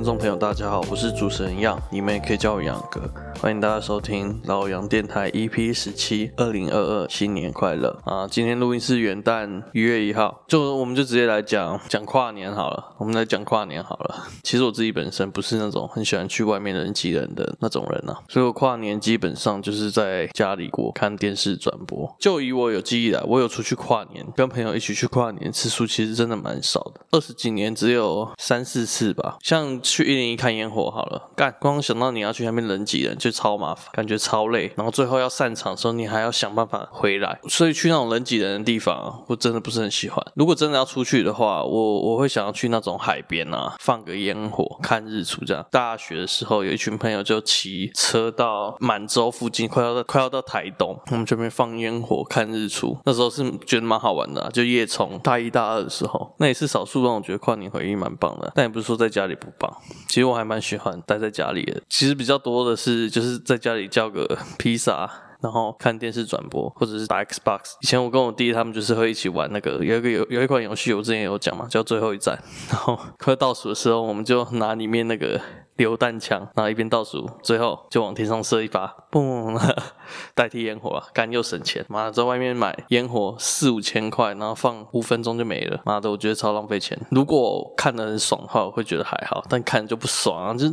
Hello，各位听众朋友，大家好，我是主持人杨，你们也可以叫我杨哥。欢迎大家收听老杨电台 EP 十七，二零二二新年快乐啊！今天录音是元旦一月一号，就我们就直接来讲讲跨年好了。我们来讲跨年好了。其实我自己本身不是那种很喜欢去外面人挤人的那种人啊，所以我跨年基本上就是在家里过，看电视转播。就以我有记忆来，我有出去跨年，跟朋友一起去跨年次数其实真的蛮少的，二十几年只有三四次吧。像去一零一看烟火好了，干光想到你要去那边人挤人就超麻烦，感觉超累，然后最后要散场的时候你还要想办法回来，所以去那种人挤人的地方，我真的不是很喜欢。如果真的要出去的话，我我会想要去那种海边啊，放个烟火看日出这样。大学的时候有一群朋友就骑车到满洲附近，快要到快要到台东，我们这边放烟火看日出，那时候是觉得蛮好玩的，就夜冲。大一大二的时候，那也是少数让我觉得跨年回忆蛮棒的，但也不是说在家里。不棒，其实我还蛮喜欢待在家里的。其实比较多的是，就是在家里叫个 披萨，然后看电视转播，或者是打 Xbox。以前我跟我弟他们就是会一起玩那个，有一个有有一款游戏，我之前有讲嘛，叫《最后一战》。然后快倒数的时候，我们就拿里面那个。榴弹枪，然后一边倒数，最后就往天上射一发，嘣，代替烟火啊，干又省钱。妈的，在外面买烟火四五千块，然后放五分钟就没了。妈的，我觉得超浪费钱。如果看的很爽的话，我会觉得还好，但看就不爽啊。就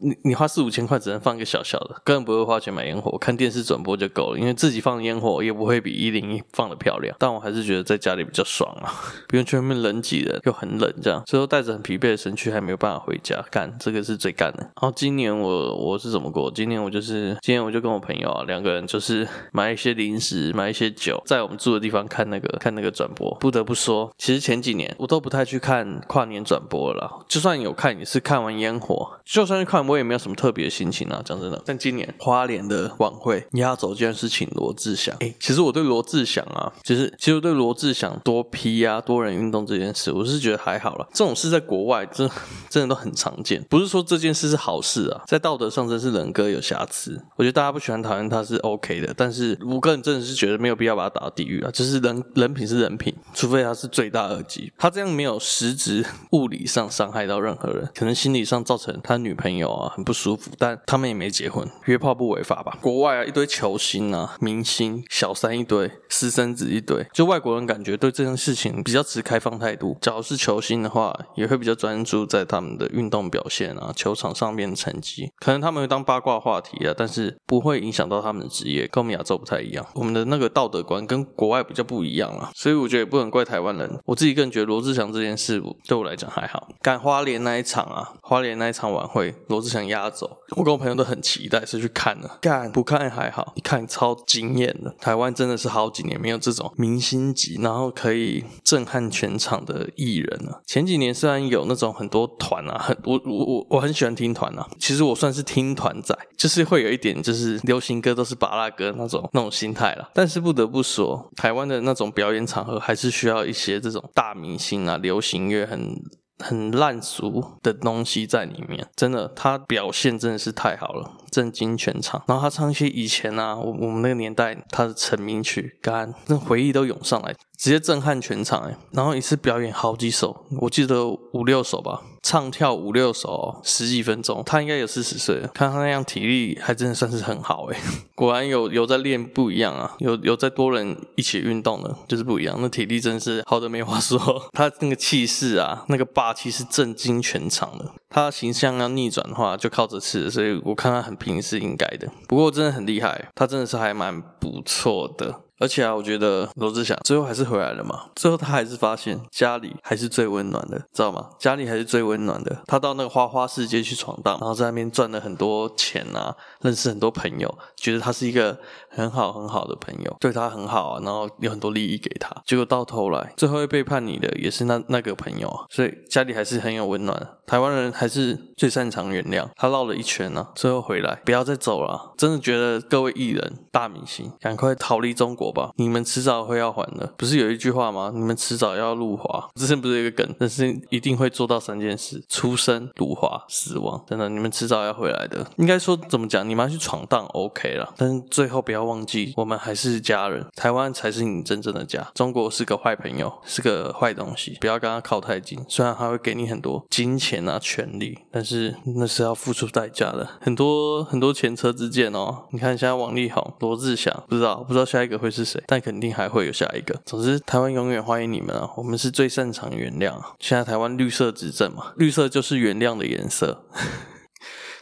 你你花四五千块，只能放一个小小的，根本不会花钱买烟火，看电视转播就够了。因为自己放烟火也不会比一零一放的漂亮。但我还是觉得在家里比较爽啊，不用去外面人挤人，又很冷，这样最后带着很疲惫的身躯，还没有办法回家。干，这个是最干。然后今年我我是怎么过？今年我就是今年我就跟我朋友啊两个人就是 买一些零食，买一些酒，在我们住的地方看那个看那个转播。不得不说，其实前几年我都不太去看跨年转播了，就算有看也是看完烟火，就算是看我也没有什么特别的心情啊。讲真的，但今年花莲的晚会压轴竟然是请罗志祥。哎，其实我对罗志祥啊，其实其实我对罗志祥多批啊多人运动这件事，我是觉得还好啦。这种事在国外真 真的都很常见，不是说这件事是好。事啊，在道德上真是人格有瑕疵。我觉得大家不喜欢讨厌他是 OK 的，但是我个人真的是觉得没有必要把他打到地狱啊。就是人人品是人品，除非他是罪大恶极。他这样没有实质物理上伤害到任何人，可能心理上造成他女朋友啊很不舒服，但他们也没结婚，约炮不违法吧？国外啊一堆球星啊明星小三一堆，私生子一堆，就外国人感觉对这件事情比较持开放态度。假如是球星的话，也会比较专注在他们的运动表现啊，球场上面的。成绩可能他们会当八卦话题啊，但是不会影响到他们的职业，跟我们亚洲不太一样。我们的那个道德观跟国外比较不一样啊，所以我觉得也不能怪台湾人。我自己个人觉得罗志祥这件事对我来讲还好。赶花莲那一场啊，花莲那一场晚会，罗志祥压轴，我跟我朋友都很期待，是去看的。干不看还好，一看超惊艳的。台湾真的是好几年没有这种明星级，然后可以震撼全场的艺人了啊。前几年虽然有那种很多团啊，很我我我我很喜欢听团啊。其实我算是听团仔，就是会有一点，就是流行歌都是芭乐歌那种那种心态啦。但是不得不说，台湾的那种表演场合还是需要一些这种大明星啊，流行乐很很烂俗的东西在里面。真的，他表现真的是太好了，震惊全场。然后他唱一些以前啊，我我们那个年代他的成名曲，干，那回忆都涌上来。直接震撼全场哎，然后一次表演好几首，我记得五六首吧，唱跳五六首，十几分钟，他应该有四十岁了，看他那样体力还真的算是很好哎，果然有有在练不一样啊，有有在多人一起运动的，就是不一样，那体力真是好的没话说，他那个气势啊，那个霸气是震惊全场的，他形象要逆转的话就靠这次，所以我看他很拼是应该的，不过真的很厉害，他真的是还蛮不错的。而且啊，我觉得罗志祥最后还是回来了嘛。最后他还是发现家里还是最温暖的，知道吗？家里还是最温暖的。他到那个花花世界去闯荡，然后在那边赚了很多钱啊，认识很多朋友，觉得他是一个很好很好的朋友，对他很好啊，然后有很多利益给他。结果到头来，最后会背叛你的也是那那个朋友啊。所以家里还是很有温暖。台湾人还是最擅长原谅。他绕了一圈呢，最后回来，不要再走了。真的觉得各位艺人、大明星，赶快逃离中国。吧，你们迟早会要还的。不是有一句话吗？你们迟早要入华。之前不是有一个梗，但是一定会做到三件事：出生、入华、死亡。真的，你们迟早要回来的。应该说怎么讲？你们要去闯荡，OK 了。但是最后不要要忘记，我们还是家人，台湾才是你真正的家。中国是个坏朋友，是个坏东西，不要跟他靠太近。虽然他会给你很多金钱啊、权利，但是那是要付出代价的。很多很多前车之鉴哦。你看现在王力宏、罗志祥，不知道不知道下一个会是谁，但肯定还会有下一个。总之，台湾永远欢迎你们啊！我们是最擅长原谅。现在台湾绿色执政嘛，绿色就是原谅的颜色。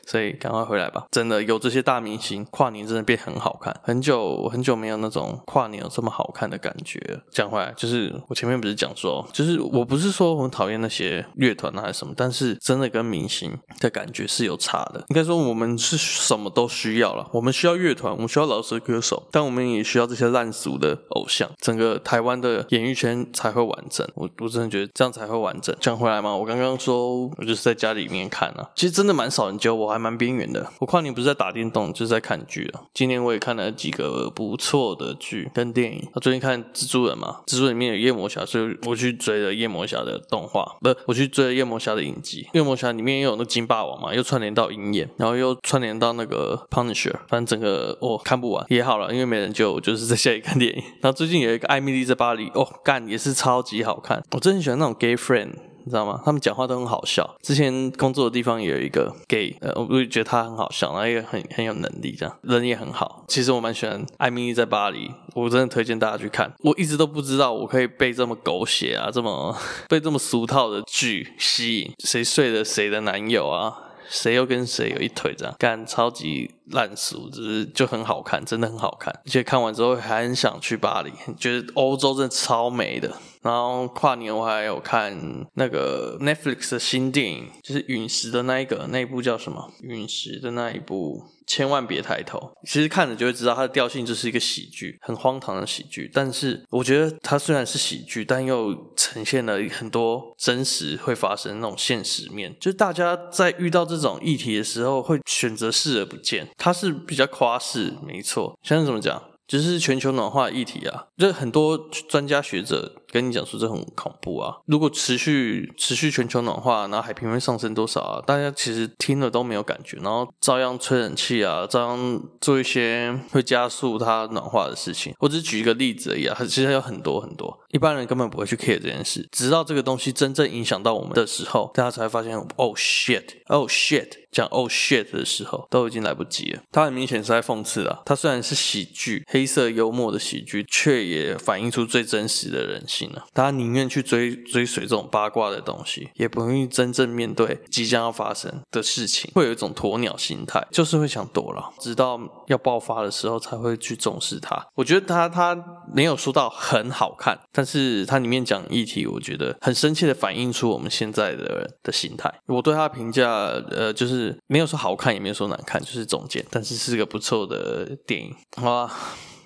所以赶快回来吧！真的有这些大明星，跨年真的变很好看。很久很久没有那种跨年有这么好看的感觉。讲回来，就是我前面不是讲说，就是我不是说我很讨厌那些乐团还是什么，但是真的跟明星的感觉是有差的。应该说我们是什么都需要了，我们需要乐团，我们需要老师歌手，但我们也需要这些烂俗的偶像，整个台湾的演艺圈才会完整。我我真的觉得这样才会完整。讲回来嘛，我刚刚说我就是在家里面看啊，其实真的蛮少人教我，还。蛮边缘的。我跨年不是在打电动，就是在看剧了。今年我也看了几个不错的剧跟电影。我最近看蜘蛛人嘛，蜘蛛人里面有夜魔侠，所以我去追了夜魔侠的动画，不，我去追了夜魔侠的影集。夜魔侠里面又有那金霸王嘛，又串联到鹰眼，然后又串联到那个 Punisher，反正整个我、哦、看不完也好了，因为没人救，我就是在家里看电影。然后最近有一个艾米莉在巴黎，哦，干也是超级好看。我真的很喜欢那种 gay friend。你知道吗？他们讲话都很好笑。之前工作的地方也有一个 gay，呃，我会觉得他很好笑，然后也很很有能力，这样人也很好。其实我蛮喜欢《艾米丽在巴黎》，我真的推荐大家去看。我一直都不知道我可以被这么狗血啊，这么 被这么俗套的剧吸引。谁睡了谁的男友啊？谁又跟谁有一腿？这样干超级烂俗，只是就很好看，真的很好看。而且看完之后还很想去巴黎，觉得欧洲真的超美的。然后跨年我还有看那个 Netflix 的新电影，就是陨石的那一个，那一部叫什么？陨石的那一部，千万别抬头。其实看了就会知道，它的调性就是一个喜剧，很荒唐的喜剧。但是我觉得它虽然是喜剧，但又呈现了很多真实会发生那种现实面。就是大家在遇到这种议题的时候，会选择视而不见。它是比较夸饰，没错。现在怎么讲？就是全球暖化议题啊，就很多专家学者跟你讲说这很恐怖啊。如果持续持续全球暖化，然后海平面上升多少啊？大家其实听了都没有感觉，然后照样吹冷气啊，照样做一些会加速它暖化的事情。我只举一个例子而已啊，其实还有很多很多，一般人根本不会去 care 这件事。直到这个东西真正影响到我们的时候，大家才发现，Oh shit，Oh shit。讲 oh shit 的时候都已经来不及了。他很明显是在讽刺啊。他虽然是喜剧、黑色幽默的喜剧，却也反映出最真实的人性了。大家宁愿去追追随这种八卦的东西，也不愿意真正面对即将要发生的事情，会有一种鸵鸟心态，就是会想躲了，直到要爆发的时候才会去重视它。我觉得他他没有说到很好看，但是他里面讲议题，我觉得很深切的反映出我们现在的人的心态。我对他评价，呃，就是。是没有说好看，也没有说难看，就是总结。但是是个不错的电影，好吧。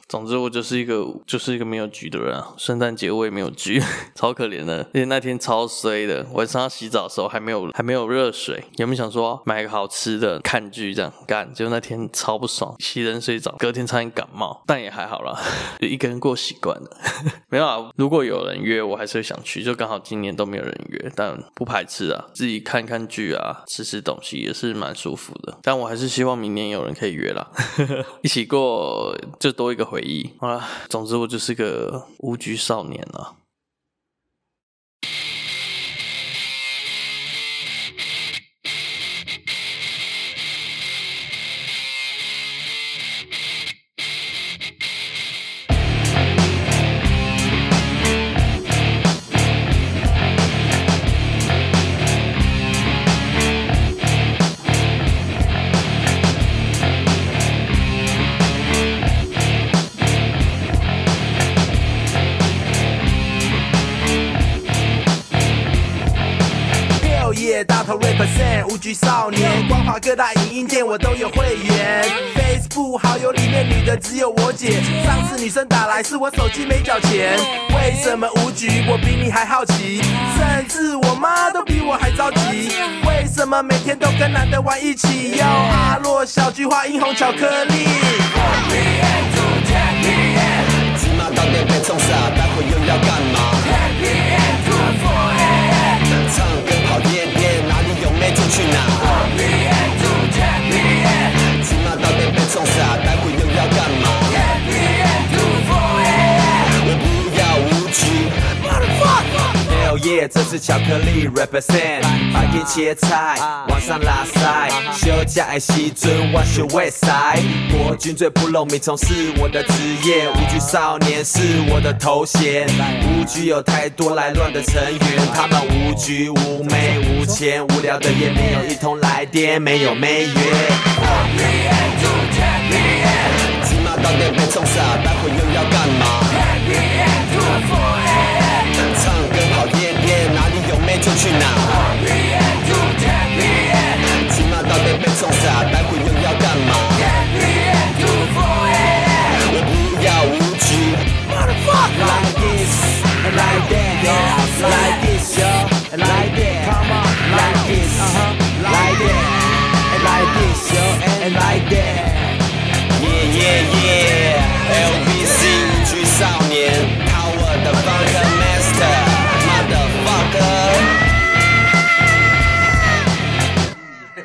总之，我就是一个就是一个没有局的人啊！圣诞节我也没有局，超可怜的。而且那天超衰的，晚上要洗澡的时候还没有还没有热水。有没有想说买个好吃的看剧这样干？结果那天超不爽，洗冷水澡，隔天差点感冒，但也还好啦，就一个人过习惯了。没有啊，如果有人约，我还是会想去。就刚好今年都没有人约，但不排斥啊，自己看看剧啊，吃吃东西也是蛮舒服的。但我还是希望明年有人可以约啦，一起过就多一个回。好了，总之我就是个无局少年了。局少年，光华各大影音店我都有会员。Facebook 好友里面女的只有我姐，上次女生打来是我手机没缴钱。为什么无局？我比你还好奇，甚至我妈都比我还着急。为什么每天都跟男的玩一起？哟，阿洛小菊花，樱红巧克力。芝麻到底被冲傻，待会又要干嘛 the. Oh 这是巧克力 represent，白天切菜，晚上拉塞，休假爱西尊，我学 West Side，国军最不露名从事我的职业，无惧少年是我的头衔，无惧有太多来乱的成员，他们无局无妹无钱，无聊的夜没有一通来电，没有美约。Happy end to happy end，起码到底被冲傻，待会又要干嘛妹就去哪。Happy end to happy end，起码到底被冲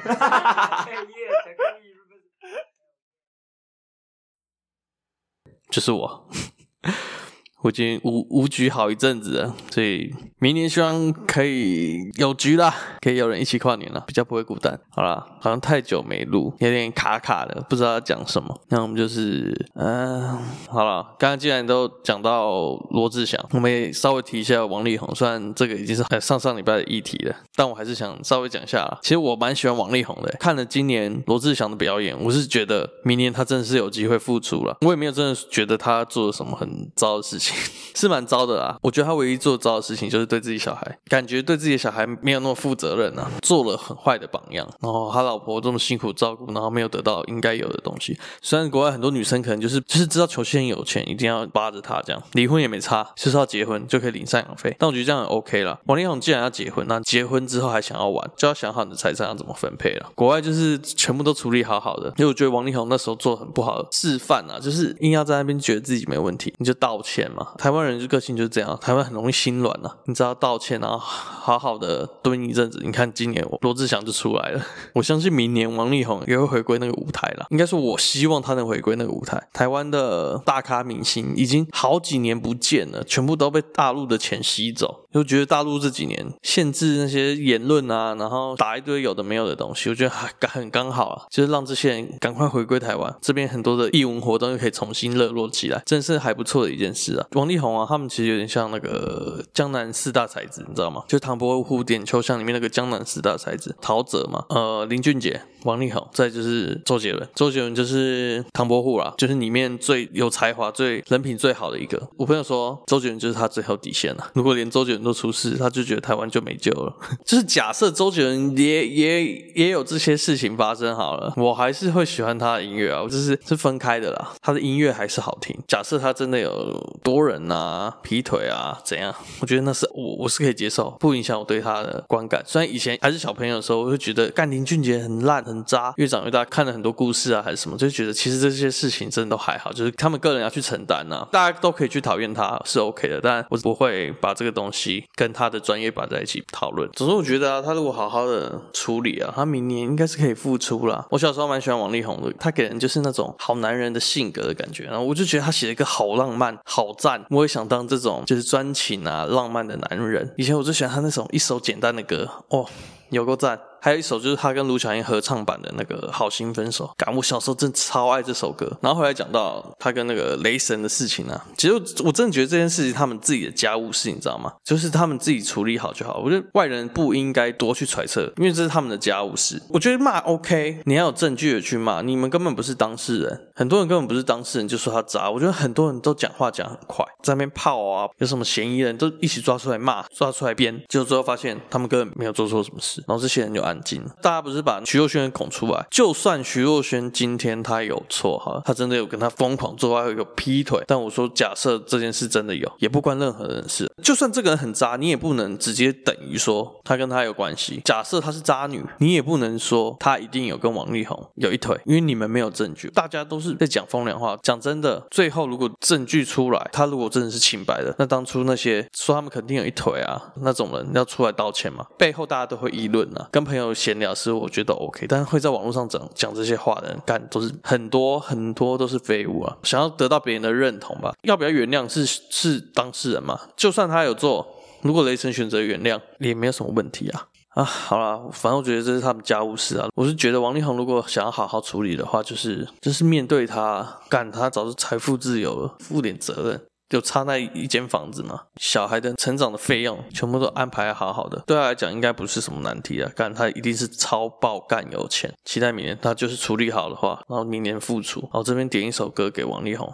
就是我。我已经无无局好一阵子了，所以明年希望可以有局啦，可以有人一起跨年了，比较不会孤单。好啦，好像太久没录，有点卡卡的，不知道要讲什么。那我们就是，嗯、好了，刚刚既然都讲到罗志祥，我们也稍微提一下王力宏。虽然这个已经是上上礼拜的议题了，但我还是想稍微讲一下。其实我蛮喜欢王力宏的，看了今年罗志祥的表演，我是觉得明年他真的是有机会复出了。我也没有真的觉得他做了什么很糟的事情。是蛮糟的啦，我觉得他唯一做糟的事情就是对自己小孩，感觉对自己的小孩没有那么负责任啊，做了很坏的榜样。然后他老婆这么辛苦照顾，然后没有得到应该有的东西。虽然国外很多女生可能就是就是知道球星有钱，一定要扒着他这样，离婚也没差，就是要结婚就可以领赡养费。但我觉得这样很 OK 了。王力宏既然要结婚，那结婚之后还想要玩，就要想好你的财产要怎么分配了。国外就是全部都处理好好的，因为我觉得王力宏那时候做很不好的示范啊，就是硬要在那边觉得自己没问题，你就道歉嘛。台湾人就个性就是这样，台湾很容易心软啊。你知道道歉，然后好好的蹲一阵子。你看今年罗志祥就出来了，我相信明年王力宏也会回归那个舞台了。应该说，我希望他能回归那个舞台。台湾的大咖明星已经好几年不见了，全部都被大陆的钱吸走。就觉得大陆这几年限制那些言论啊，然后打一堆有的没有的东西，我觉得还很刚好啊，就是让这些人赶快回归台湾这边，很多的艺文活动又可以重新热络起来，真是还不错的一件事啊。王力宏啊，他们其实有点像那个江南四大才子，你知道吗？就唐伯虎点秋香里面那个江南四大才子，陶喆嘛，呃，林俊杰、王力宏，再就是周杰伦。周杰伦就是唐伯虎啦，就是里面最有才华、最人品最好的一个。我朋友说，周杰伦就是他最后底线了。如果连周杰伦都出事，他就觉得台湾就没救了。就是假设周杰伦也也也有这些事情发生好了，我还是会喜欢他的音乐啊。我就是是分开的啦，他的音乐还是好听。假设他真的有多人啊、劈腿啊怎样，我觉得那是我我是可以接受，不影响我对他的观感。虽然以前还是小朋友的时候，我会觉得干林俊杰很烂很渣，越长越大看了很多故事啊还是什么，就觉得其实这些事情真的都还好，就是他们个人要去承担啊。大家都可以去讨厌他是 OK 的，但我不会把这个东西跟他的专业摆在一起讨论。总之，我觉得啊，他如果好好的处理啊，他明年应该是可以复出啦。我小时候蛮喜欢王力宏的，他给人就是那种好男人的性格的感觉，然后我就觉得他写了一个好浪漫、好赞。我也想当这种就是专情啊、浪漫的男人。以前我最喜欢他那种一首简单的歌，哦，有够赞。还有一首就是他跟卢巧音合唱版的那个《好心分手》，感我小时候真超爱这首歌。然后后来讲到他跟那个雷神的事情啊，其实我真的觉得这件事情他们自己的家务事，你知道吗？就是他们自己处理好就好。我觉得外人不应该多去揣测，因为这是他们的家务事。我觉得骂 OK，你要有证据的去骂，你们根本不是当事人，很多人根本不是当事人就说他渣。我觉得很多人都讲话讲很快，在那边泡啊，有什么嫌疑人都一起抓出来骂，抓出来编，结果最后发现他们根本没有做错什么。事，然后这些人就安静。大家不是把徐若瑄拱出来，就算徐若瑄今天她有错哈，她真的有跟他疯狂做爱，有劈腿，但我说假设这件事真的有，也不关任何人事。就算这个人很渣，你也不能直接等于说他跟他有关系。假设她是渣女，你也不能说她一定有跟王力宏有一腿，因为你们没有证据。大家都是在讲风凉话。讲真的，最后如果证据出来，他如果真的是清白的，那当初那些说他们肯定有一腿啊那种人要出来道歉吗？背后大家都会议论啊。跟朋没有闲聊是我觉得 OK，但会在网络上讲讲这些话的人，干都是很多很多都是废物啊！想要得到别人的认同吧？要不要原谅是是当事人嘛？就算他有做，如果雷神选择原谅，也没有什么问题啊。啊，好了，反正我觉得这是他们家务事啊。我是觉得王力宏如果想要好好处理的话，就是就是面对他，干他早就财富自由了，负点责任，就差那一间房子嘛。小孩的成长的费用全部都安排好好的，对他来讲应该不是什么难题啊。干他一定是超爆干有钱，期待明年他就是处理好的话，然后明年复出。然后这边点一首歌给王力宏。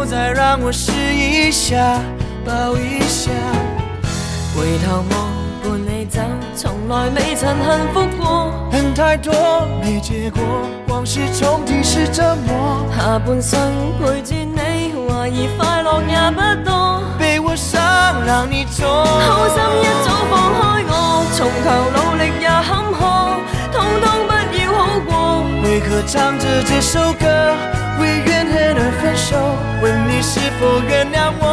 不再让我试一下，抱一下。回头望，伴你走，从来未曾幸福过。恨太多，没结果，往事重提是折磨。下半生陪住你，怀疑快乐也不多。被我伤，让你痛。好心一早放开我，从头努力也坎坷，通通不要好过。为何唱着这首歌，为怨恨而分手？问你是否原谅我？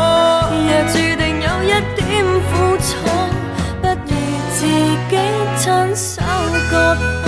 也注定有一点苦楚，不如自己亲手割破。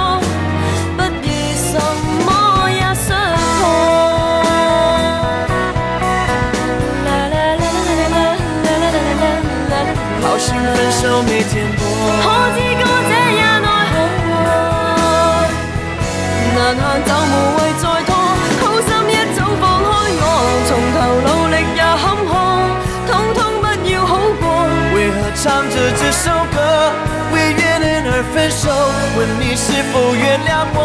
没甜果，可知歌者也奈何，难行就无谓再拖，好心一早放开我，从头努力也坎坷，通通不要好过。为何唱着这首歌，为怨恨而分手？问你是否原谅我？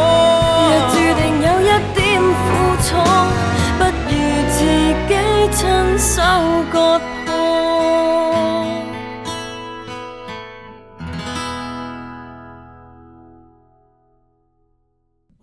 若注定有一点苦楚，不如自己亲手割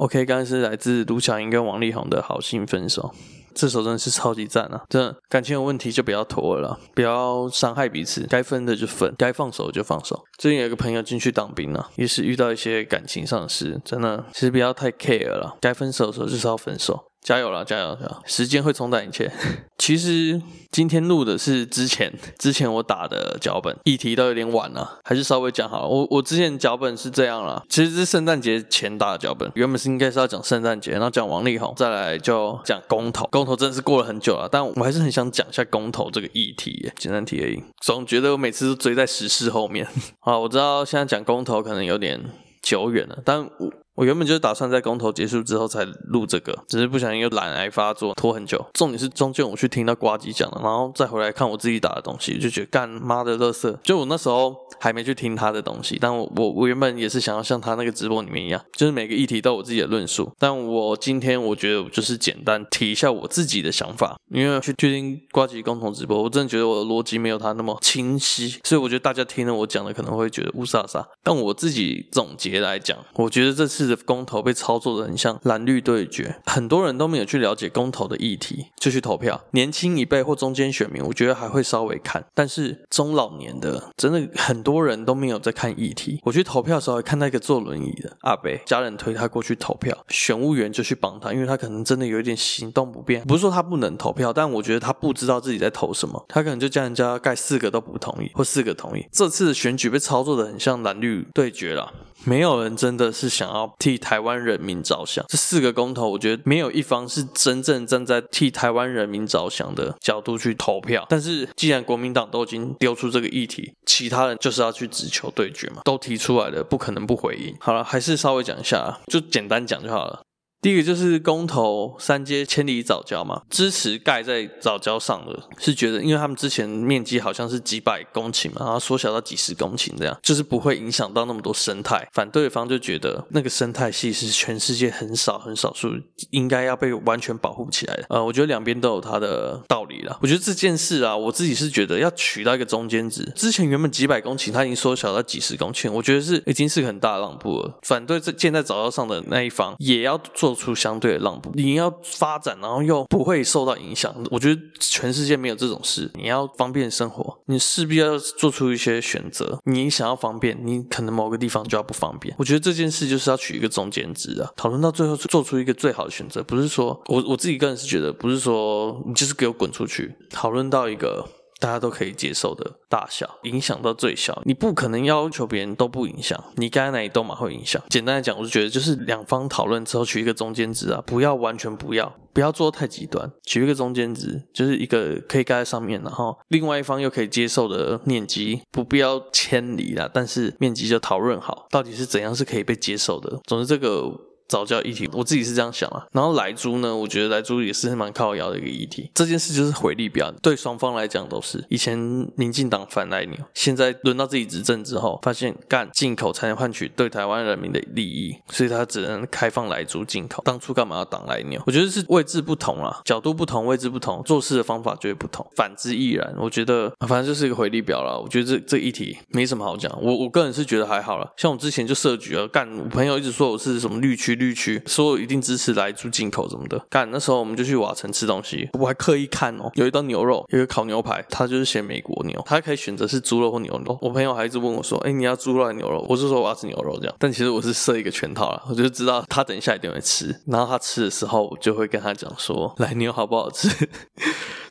OK，刚才是来自卢巧音跟王力宏的好心分手。这首真的是超级赞啊！真的感情有问题就不要拖了，不要伤害彼此，该分的就分，该放手就放手。最近有一个朋友进去当兵了，也是遇到一些感情上的事，真的其实不要太 care 了，该分手的时候就是要分手。加油啦，加油，加油！时间会冲淡一切。其实今天录的是之前之前我打的脚本，议题都有点晚了，还是稍微讲好了。我我之前脚本是这样啦，其实是圣诞节前打的脚本，原本是应该是要讲圣诞节，然后讲王力宏，再来就讲公投。公投真的是过了很久了，但我还是很想讲一下公投这个议题，简单提而已。总觉得我每次都追在时事后面。好，我知道现在讲公投可能有点久远了，但我我原本就是打算在公投结束之后才录这个，只是不小心又懒癌发作，拖很久。重点是中间我去听到瓜吉讲了，然后再回来看我自己打的东西，就觉得干妈的垃圾。就我那时候还没去听他的东西，但我我我原本也是想要像他那个直播里面一样，就是每个议题都有我自己的论述。但我今天我觉得我就是简单提一下我自己的想法，因为去去听呱吉公投直播，我真的觉得我的逻辑没有他那么清晰，所以我觉得大家听了我讲的可能会觉得雾煞煞。但我自己总结来讲，我觉得这次。的公投被操作的很像蓝绿对决，很多人都没有去了解公投的议题就去投票。年轻一辈或中间选民，我觉得还会稍微看，但是中老年的真的很多人都没有在看议题。我去投票的时候，看到一个坐轮椅的阿伯，家人推他过去投票，选务员就去帮他，因为他可能真的有一点行动不便。不是说他不能投票，但我觉得他不知道自己在投什么，他可能就叫人家盖四个都不同意，或四个同意。这次选举被操作的很像蓝绿对决了。没有人真的是想要替台湾人民着想。这四个公投，我觉得没有一方是真正站在替台湾人民着想的角度去投票。但是，既然国民党都已经丢出这个议题，其他人就是要去只求对决嘛，都提出来了，不可能不回应。好了，还是稍微讲一下，就简单讲就好了。第一个就是公投三阶千里藻礁嘛，支持盖在藻礁上的，是觉得因为他们之前面积好像是几百公顷嘛，然后缩小到几十公顷这样，就是不会影响到那么多生态。反对方就觉得那个生态系是全世界很少很少数，应该要被完全保护起来的。呃，我觉得两边都有它的道理啦。我觉得这件事啊，我自己是觉得要取到一个中间值。之前原本几百公顷，它已经缩小到几十公顷，我觉得是已经是很大的让步了。反对这建在早教上的那一方也要做。做出相对的让步，你要发展，然后又不会受到影响。我觉得全世界没有这种事。你要方便生活，你势必要做出一些选择。你想要方便，你可能某个地方就要不方便。我觉得这件事就是要取一个中间值啊。讨论到最后，做出一个最好的选择，不是说我我自己个人是觉得，不是说你就是给我滚出去。讨论到一个。大家都可以接受的大小，影响到最小，你不可能要求别人都不影响，你该哪里都嘛会影响。简单来讲，我就觉得就是两方讨论之后取一个中间值啊，不要完全不要，不要做太极端，取一个中间值，就是一个可以盖在上面，然后另外一方又可以接受的面积，不必要迁离啦，但是面积就讨论好，到底是怎样是可以被接受的。总之这个。早教议题，我自己是这样想啊。然后莱猪呢，我觉得莱猪也是蛮靠摇的一个议题。这件事就是回力表，对双方来讲都是。以前民进党反莱牛，现在轮到自己执政之后，发现干进口才能换取对台湾人民的利益，所以他只能开放莱猪进口。当初干嘛要挡莱牛？我觉得是位置不同啊，角度不同，位置不同，做事的方法就会不同。反之亦然。我觉得反正就是一个回力表啦。我觉得这这议题没什么好讲。我我个人是觉得还好啦。像我之前就设局啊，干我朋友一直说我是什么绿区绿。绿区说一定支持来猪进口什么的，干那时候我们就去瓦城吃东西，我还刻意看哦，有一道牛肉，有一个烤牛排，他就是写美国牛，他可以选择是猪肉或牛肉。我朋友还一直问我说，哎，你要猪肉还是牛肉？我是说我要吃牛肉这样，但其实我是设一个圈套了，我就知道他等一下一定会吃，然后他吃的时候，我就会跟他讲说，来牛好不好吃？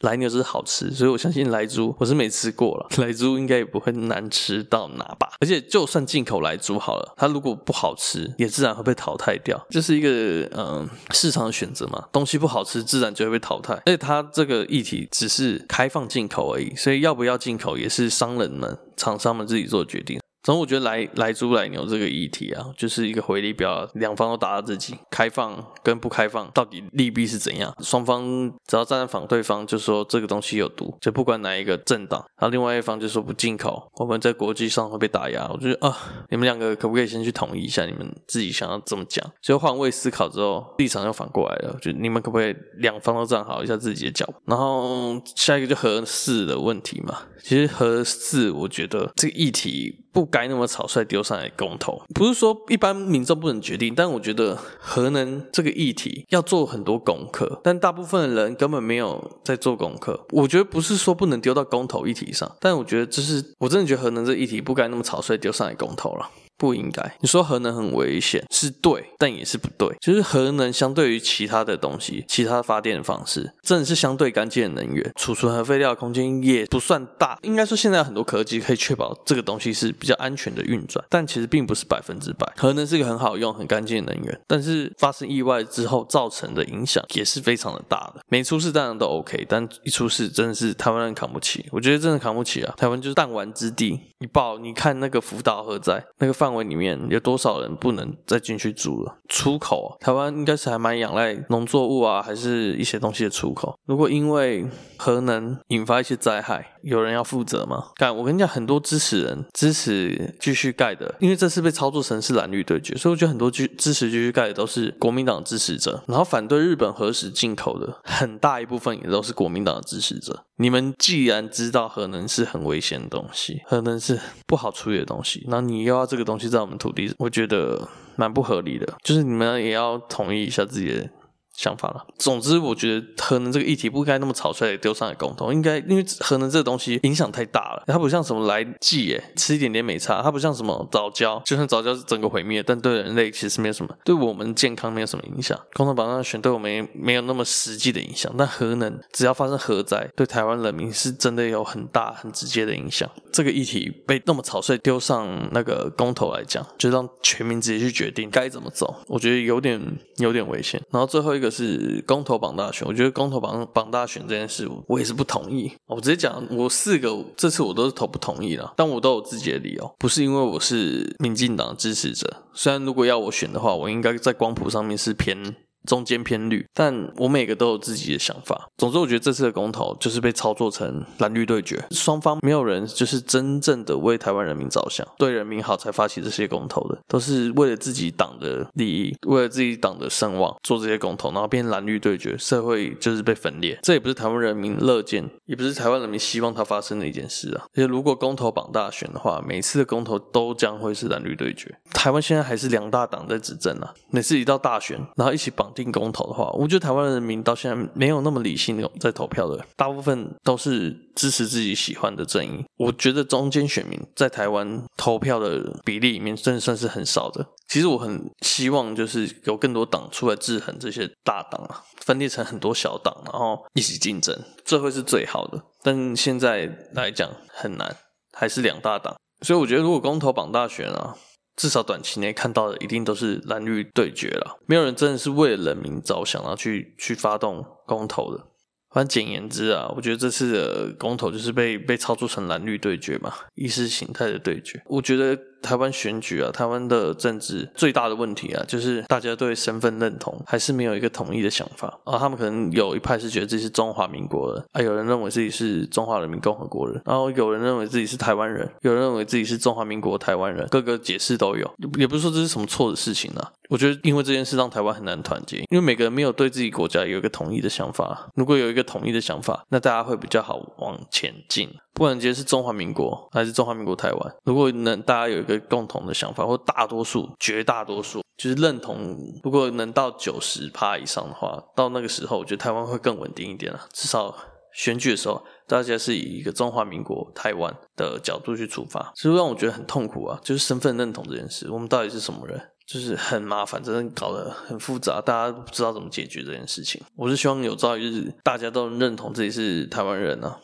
莱牛是好吃，所以我相信莱猪我是没吃过了，莱猪应该也不会难吃到哪吧。而且就算进口莱猪好了，它如果不好吃，也自然会被淘汰掉。这是一个嗯市场的选择嘛，东西不好吃，自然就会被淘汰。而且它这个议题只是开放进口而已，所以要不要进口也是商人们、厂商们自己做决定。总之，我觉得莱莱猪来牛这个议题啊，就是一个回力镖，两方都打到自己，开放跟不开放到底利弊是怎样？双方只要站在反对方，就说这个东西有毒，就不管哪一个政党；然后另外一方就说不进口，我们在国际上会被打压。我觉得啊，你们两个可不可以先去统一一下，你们自己想要怎么讲？就换位思考之后，立场又反过来了。就你们可不可以两方都站好一下自己的脚？然后下一个就合适的问题嘛。其实合适，我觉得这个议题。不该那么草率丢上来公投，不是说一般民众不能决定，但我觉得核能这个议题要做很多功课，但大部分的人根本没有在做功课。我觉得不是说不能丢到公投议题上，但我觉得这是我真的觉得核能这议题不该那么草率丢上来公投了。不应该，你说核能很危险是对，但也是不对。就是核能相对于其他的东西，其他发电的方式，真的是相对干净的能源，储存核废料的空间也不算大。应该说现在很多科技可以确保这个东西是比较安全的运转，但其实并不是百分之百。核能是一个很好用、很干净的能源，但是发生意外之后造成的影响也是非常的大的。没出事当然都 OK，但一出事真的是台湾人扛不起。我觉得真的扛不起啊！台湾就是弹丸之地，你报，你看那个福岛核灾那个范围里面有多少人不能再进去住了？出口，台湾应该是还蛮仰赖农作物啊，还是一些东西的出口。如果因为核能引发一些灾害，有人要负责吗？干，我跟你讲，很多支持人支持继续盖的，因为这次被操作成是蓝绿对决，所以我觉得很多支支持继续盖的都是国民党支持者，然后反对日本核食进口的很大一部分也都是国民党的支持者。你们既然知道核能是很危险的东西，核能是不好处理的东西，那你又要这个东西在我们土地，我觉得蛮不合理的。就是你们也要统一一下自己的。想法了。总之，我觉得核能这个议题不该那么草率的丢上来公投，应该因为核能这个东西影响太大了，它不像什么来剂，哎，吃一点点没差，它不像什么早教，就算早教是整个毁灭，但对人类其实没有什么，对我们健康没有什么影响。公投榜上选对我们没，没有那么实际的影响，但核能只要发生核灾，对台湾人民是真的有很大很直接的影响。这个议题被那么草率丢上那个公投来讲，就让全民直接去决定该怎么走，我觉得有点有点危险。然后最后一个。一个是公投榜大选，我觉得公投榜榜大选这件事，我也是不同意。我直接讲，我四个这次我都是投不同意了，但我都有自己的理由，不是因为我是民进党支持者。虽然如果要我选的话，我应该在光谱上面是偏。中间偏绿，但我每个都有自己的想法。总之，我觉得这次的公投就是被操作成蓝绿对决，双方没有人就是真正的为台湾人民着想，对人民好才发起这些公投的，都是为了自己党的利益，为了自己党的声望做这些公投，然后变蓝绿对决，社会就是被分裂。这也不是台湾人民乐见，也不是台湾人民希望它发生的一件事啊。而且，如果公投绑大选的话，每次的公投都将会是蓝绿对决。台湾现在还是两大党在执政啊，每次一到大选，然后一起绑。定公投的话，我觉得台湾人民到现在没有那么理性的在投票的，大部分都是支持自己喜欢的阵营。我觉得中间选民在台湾投票的比例里面，真的算是很少的。其实我很希望就是有更多党出来制衡这些大党啊，分裂成很多小党，然后一起竞争，这会是最好的。但现在来讲很难，还是两大党。所以我觉得如果公投绑大选啊。至少短期内看到的一定都是蓝绿对决了，没有人真的是为了人民着想，然后去去发动公投的。反正简言之啊，我觉得这次的公投就是被被操作成蓝绿对决嘛，意识形态的对决。我觉得。台湾选举啊，台湾的政治最大的问题啊，就是大家对身份认同还是没有一个统一的想法啊。他们可能有一派是觉得自己是中华民国人啊，有人认为自己是中华人民共和国人，然后有人认为自己是台湾人，有人认为自己是中华民国台湾人，各个解释都有，也不是说这是什么错的事情啊。我觉得因为这件事让台湾很难团结，因为每个人没有对自己国家有一个统一的想法。如果有一个统一的想法，那大家会比较好往前进。不管今天是中华民国还是中华民国台湾，如果能大家有一个共同的想法，或大多数、绝大多数就是认同，如果能到九十趴以上的话，到那个时候，我觉得台湾会更稳定一点了。至少选举的时候，大家是以一个中华民国台湾的角度去出发，所以让我觉得很痛苦啊，就是身份认同这件事，我们到底是什么人？就是很麻烦，真的搞得很复杂，大家不知道怎么解决这件事情。我是希望有朝一日大家都能认同自己是台湾人啊。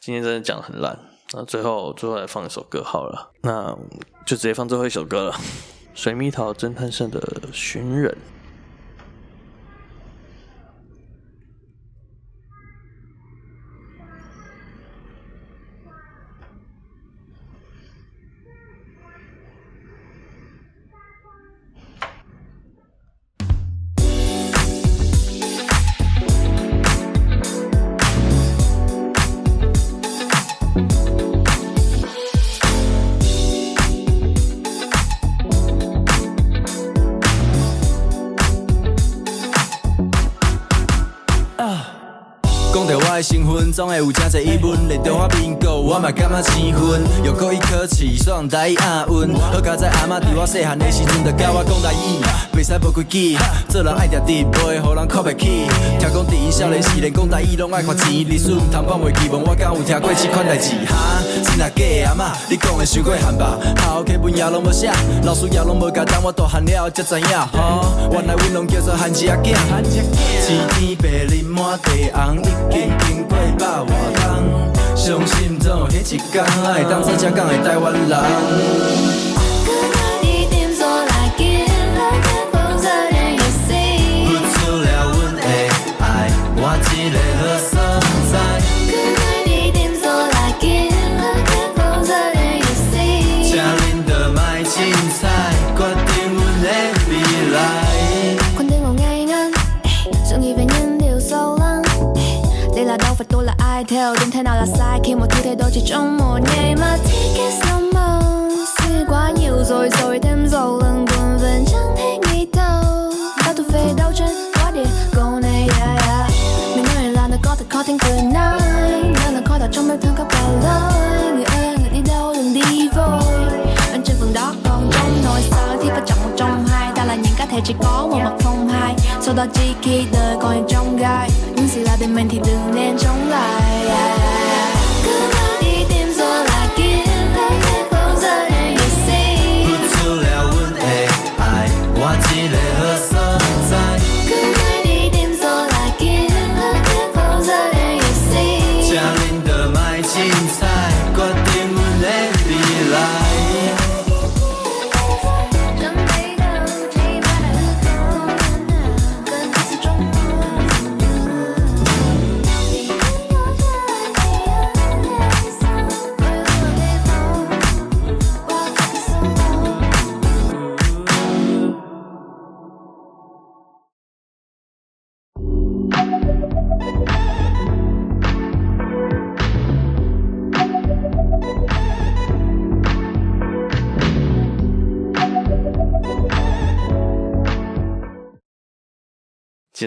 今天真的讲得很烂，那最后最后来放一首歌好了，那就直接放最后一首歌了，《水蜜桃侦探社的寻人》。总会有真侪疑问，连中华民国我嘛感觉生分，又故意客气，爽台语押韵。好佳在阿妈伫我细汉的时阵，就教我讲台语，袂使无规矩，做人爱定直，不会互人看袂起。听讲伫因少年时，连讲台语拢爱花钱，历史毋通放袂记，问我敢有听过这款代志？哈，真啊假的阿妈，你讲的伤过汉吧？好课本也拢无写，老师也拢无教，等我大汉了才知影。吼，原来阮拢叫做汉子仔囝，青天白日满地红，已经经过百。我当相信总有迄一天，会当做正港的台湾人。闹喇晒，期末挑剔到始终无你嘛。天气什么？习惯要在水天做冷半分钟听你透，打土飞刀针，我的讲你呀呀。明天人懒得搞得 cutting good night，难道靠到窗边摊个白来？你爱爱你到带来人家提起歌我们澎湃，收到机器的光影中盖。是那点问题六年重来。今天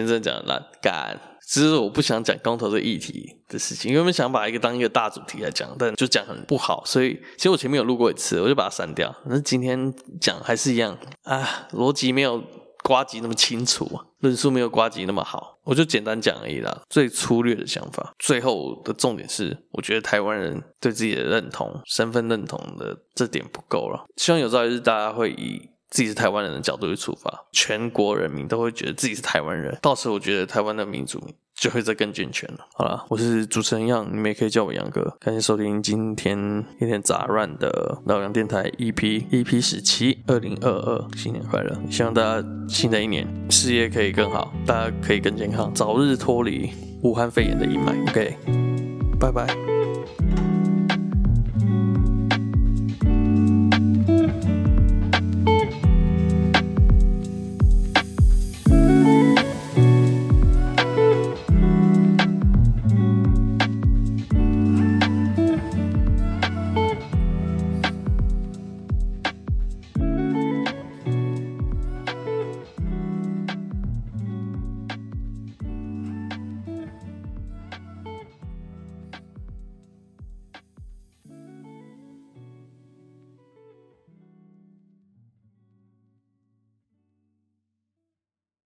真的讲的烂干，只是我不想讲公投这议题的事情，因为我们想把一个当一个大主题来讲，但就讲很不好，所以其实我前面有录过一次，我就把它删掉。那今天讲还是一样啊，逻辑没有瓜吉那么清楚，论述没有瓜吉那么好，我就简单讲而已啦。最粗略的想法，最后的重点是，我觉得台湾人对自己的认同、身份认同的这点不够了。希望有朝一日大家会以。自己是台湾人的角度去出发，全国人民都会觉得自己是台湾人。到时候我觉得台湾的民主就会再更健全了。好了，我是主持人杨，你们也可以叫我杨哥。感谢收听今天一点杂乱的老杨电台 EP EP 十七，二零二二，新年快乐！希望大家新的一年事业可以更好，大家可以更健康，早日脱离武汉肺炎的阴霾。OK，拜拜。